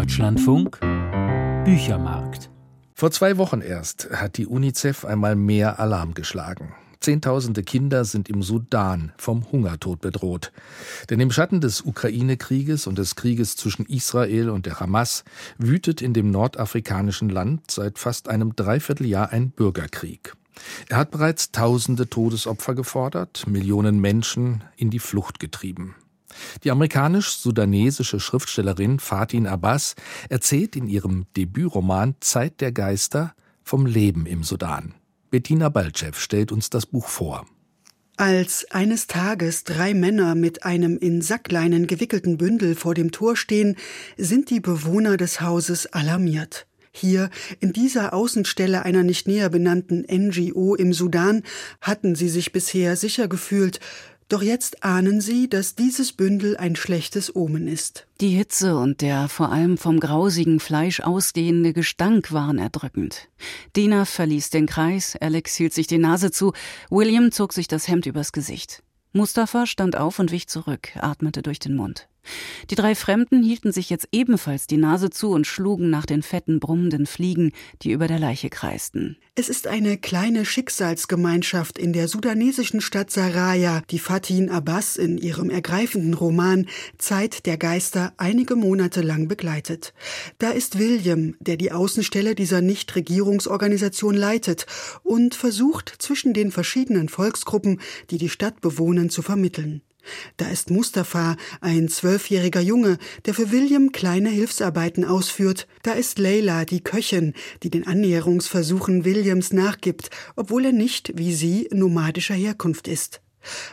Deutschlandfunk Büchermarkt. Vor zwei Wochen erst hat die UNICEF einmal mehr Alarm geschlagen. Zehntausende Kinder sind im Sudan vom Hungertod bedroht. Denn im Schatten des Ukraine-Krieges und des Krieges zwischen Israel und der Hamas wütet in dem nordafrikanischen Land seit fast einem Dreivierteljahr ein Bürgerkrieg. Er hat bereits tausende Todesopfer gefordert, Millionen Menschen in die Flucht getrieben. Die amerikanisch-sudanesische Schriftstellerin Fatin Abbas erzählt in ihrem Debütroman Zeit der Geister vom Leben im Sudan. Bettina Balcev stellt uns das Buch vor. Als eines Tages drei Männer mit einem in Sackleinen gewickelten Bündel vor dem Tor stehen, sind die Bewohner des Hauses alarmiert. Hier, in dieser Außenstelle einer nicht näher benannten NGO im Sudan, hatten sie sich bisher sicher gefühlt, doch jetzt ahnen sie, dass dieses Bündel ein schlechtes Omen ist. Die Hitze und der vor allem vom grausigen Fleisch ausgehende Gestank waren erdrückend. Dina verließ den Kreis, Alex hielt sich die Nase zu, William zog sich das Hemd übers Gesicht. Mustafa stand auf und wich zurück, atmete durch den Mund. Die drei Fremden hielten sich jetzt ebenfalls die Nase zu und schlugen nach den fetten, brummenden Fliegen, die über der Leiche kreisten. Es ist eine kleine Schicksalsgemeinschaft in der sudanesischen Stadt Saraya, die Fatin Abbas in ihrem ergreifenden Roman Zeit der Geister einige Monate lang begleitet. Da ist William, der die Außenstelle dieser Nichtregierungsorganisation leitet und versucht, zwischen den verschiedenen Volksgruppen, die die Stadt bewohnen, zu vermitteln. Da ist Mustafa, ein zwölfjähriger Junge, der für William kleine Hilfsarbeiten ausführt. Da ist Leila, die Köchin, die den Annäherungsversuchen Williams nachgibt, obwohl er nicht, wie sie, nomadischer Herkunft ist.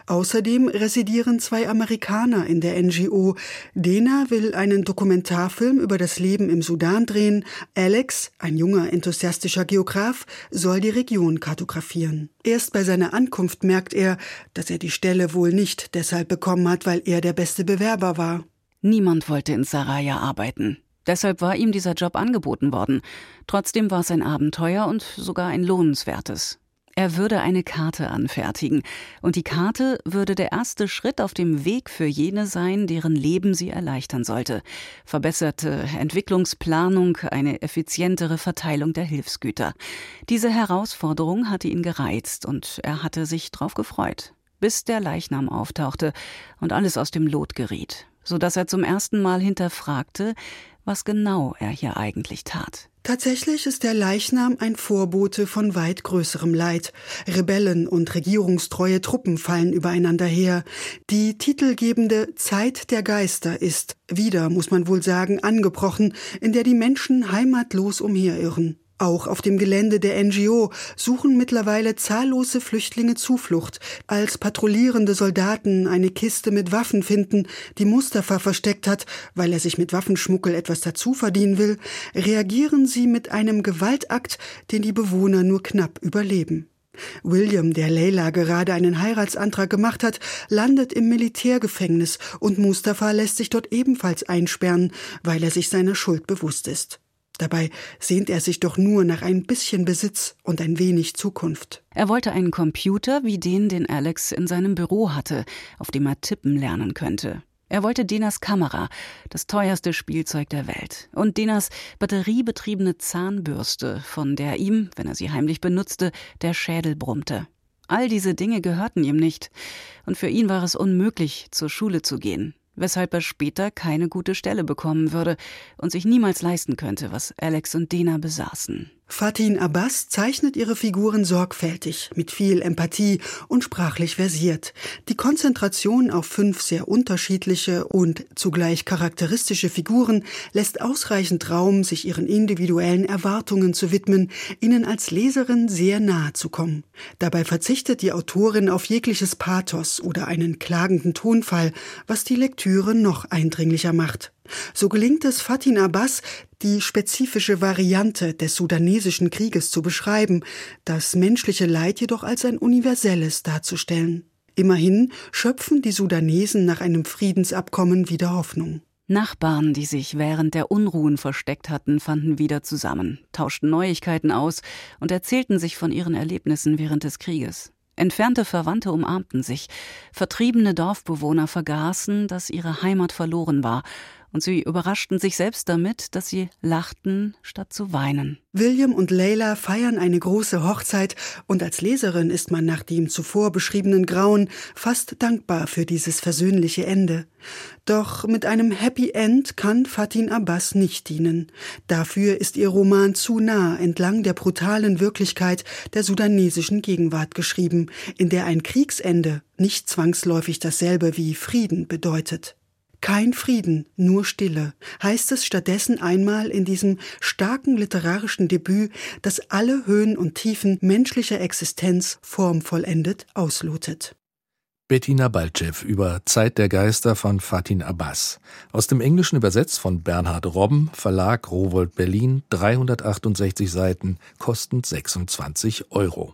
Außerdem residieren zwei Amerikaner in der NGO. Dena will einen Dokumentarfilm über das Leben im Sudan drehen. Alex, ein junger, enthusiastischer Geograf, soll die Region kartografieren. Erst bei seiner Ankunft merkt er, dass er die Stelle wohl nicht deshalb bekommen hat, weil er der beste Bewerber war. Niemand wollte in Saraya arbeiten. Deshalb war ihm dieser Job angeboten worden. Trotzdem war es ein Abenteuer und sogar ein lohnenswertes. Er würde eine Karte anfertigen, und die Karte würde der erste Schritt auf dem Weg für jene sein, deren Leben sie erleichtern sollte. Verbesserte Entwicklungsplanung, eine effizientere Verteilung der Hilfsgüter. Diese Herausforderung hatte ihn gereizt, und er hatte sich drauf gefreut, bis der Leichnam auftauchte und alles aus dem Lot geriet, so dass er zum ersten Mal hinterfragte, was genau er hier eigentlich tat. Tatsächlich ist der Leichnam ein Vorbote von weit größerem Leid. Rebellen und regierungstreue Truppen fallen übereinander her. Die titelgebende Zeit der Geister ist, wieder muss man wohl sagen, angebrochen, in der die Menschen heimatlos umherirren. Auch auf dem Gelände der NGO suchen mittlerweile zahllose Flüchtlinge Zuflucht. Als patrouillierende Soldaten eine Kiste mit Waffen finden, die Mustafa versteckt hat, weil er sich mit Waffenschmuggel etwas dazu verdienen will, reagieren sie mit einem Gewaltakt, den die Bewohner nur knapp überleben. William, der Leila gerade einen Heiratsantrag gemacht hat, landet im Militärgefängnis und Mustafa lässt sich dort ebenfalls einsperren, weil er sich seiner Schuld bewusst ist. Dabei sehnt er sich doch nur nach ein bisschen Besitz und ein wenig Zukunft. Er wollte einen Computer wie den, den Alex in seinem Büro hatte, auf dem er tippen lernen könnte. Er wollte Dinas Kamera, das teuerste Spielzeug der Welt, und Dinas batteriebetriebene Zahnbürste, von der ihm, wenn er sie heimlich benutzte, der Schädel brummte. All diese Dinge gehörten ihm nicht, und für ihn war es unmöglich, zur Schule zu gehen weshalb er später keine gute Stelle bekommen würde und sich niemals leisten könnte, was Alex und Dena besaßen. Fatin Abbas zeichnet ihre Figuren sorgfältig, mit viel Empathie und sprachlich versiert. Die Konzentration auf fünf sehr unterschiedliche und zugleich charakteristische Figuren lässt ausreichend Raum, sich ihren individuellen Erwartungen zu widmen, ihnen als Leserin sehr nahe zu kommen. Dabei verzichtet die Autorin auf jegliches Pathos oder einen klagenden Tonfall, was die Lektüre noch eindringlicher macht. So gelingt es Fatin Abbas, die spezifische Variante des sudanesischen Krieges zu beschreiben, das menschliche Leid jedoch als ein universelles darzustellen. Immerhin schöpfen die Sudanesen nach einem Friedensabkommen wieder Hoffnung. Nachbarn, die sich während der Unruhen versteckt hatten, fanden wieder zusammen, tauschten Neuigkeiten aus und erzählten sich von ihren Erlebnissen während des Krieges. Entfernte Verwandte umarmten sich, vertriebene Dorfbewohner vergaßen, dass ihre Heimat verloren war und sie überraschten sich selbst damit, dass sie lachten, statt zu weinen. William und Leila feiern eine große Hochzeit und als Leserin ist man nach dem zuvor beschriebenen Grauen fast dankbar für dieses versöhnliche Ende. Doch mit einem Happy End kann Fatin Abbas nicht dienen. Dafür ist ihr Roman zu nah entlang der brutalen Wirklichkeit der sudanesischen Gegenwart geschrieben, in der ein Kriegsende nicht zwangsläufig dasselbe wie Frieden bedeutet. Kein Frieden, nur Stille, heißt es stattdessen einmal in diesem starken literarischen Debüt, das alle Höhen und Tiefen menschlicher Existenz formvollendet auslotet. Bettina Balcev über Zeit der Geister von Fatin Abbas. Aus dem Englischen übersetzt von Bernhard Robben, Verlag Rowold Berlin, 368 Seiten, kostend 26 Euro.